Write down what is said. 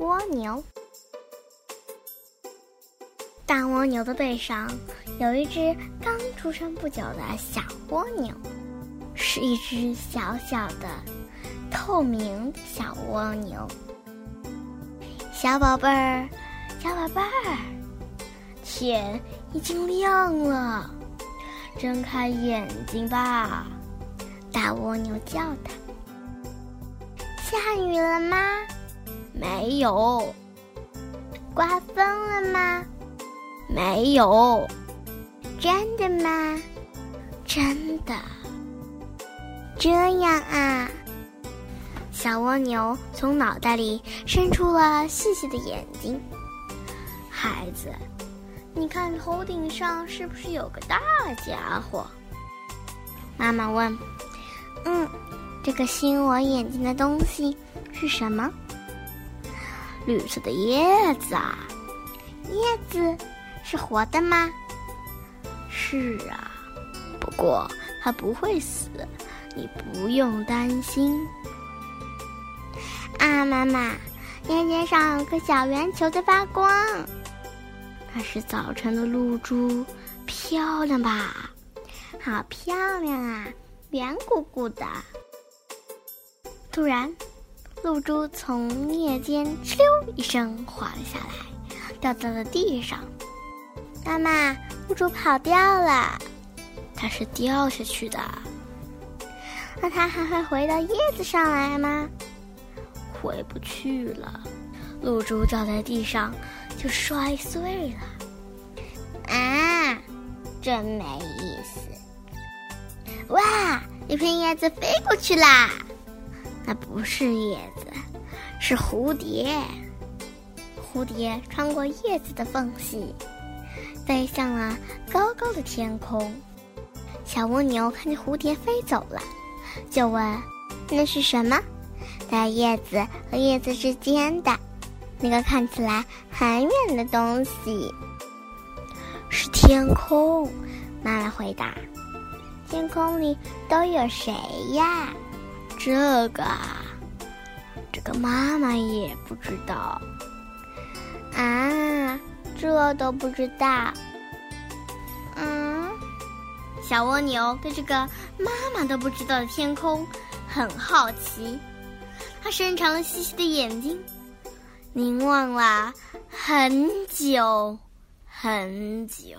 蜗牛。大蜗牛的背上有一只刚出生不久的小蜗牛，是一只小小的、透明小蜗牛。小宝贝儿，小宝贝儿，天已经亮了，睁开眼睛吧！大蜗牛叫它。下雨了吗？没有。刮风了吗？没有，真的吗？真的。这样啊，小蜗牛从脑袋里伸出了细细的眼睛。孩子，你看头顶上是不是有个大家伙？妈妈问。嗯，这个吸引我眼睛的东西是什么？绿色的叶子啊，叶子。是活的吗？是啊，不过它不会死，你不用担心。啊，妈妈，眼睛上有个小圆球在发光，那是早晨的露珠，漂亮吧？好漂亮啊，圆鼓鼓的。突然，露珠从叶间哧溜一声滑了下来，掉在了地上。妈妈，露珠跑掉了，它是掉下去的。那它还会回到叶子上来吗？回不去了，露珠掉在地上就摔碎了。啊，真没意思！哇，一片叶子飞过去啦！那不是叶子，是蝴蝶。蝴蝶穿过叶子的缝隙。飞向了高高的天空，小蜗牛看见蝴蝶飞走了，就问：“那是什么？”在叶子和叶子之间的那个看起来很远的东西，是天空。妈妈回答：“天空里都有谁呀？”这个啊，这个妈妈也不知道。啊。这都不知道，嗯，小蜗牛对这个妈妈都不知道的天空很好奇，它伸长了细细的眼睛，凝望了很久很久。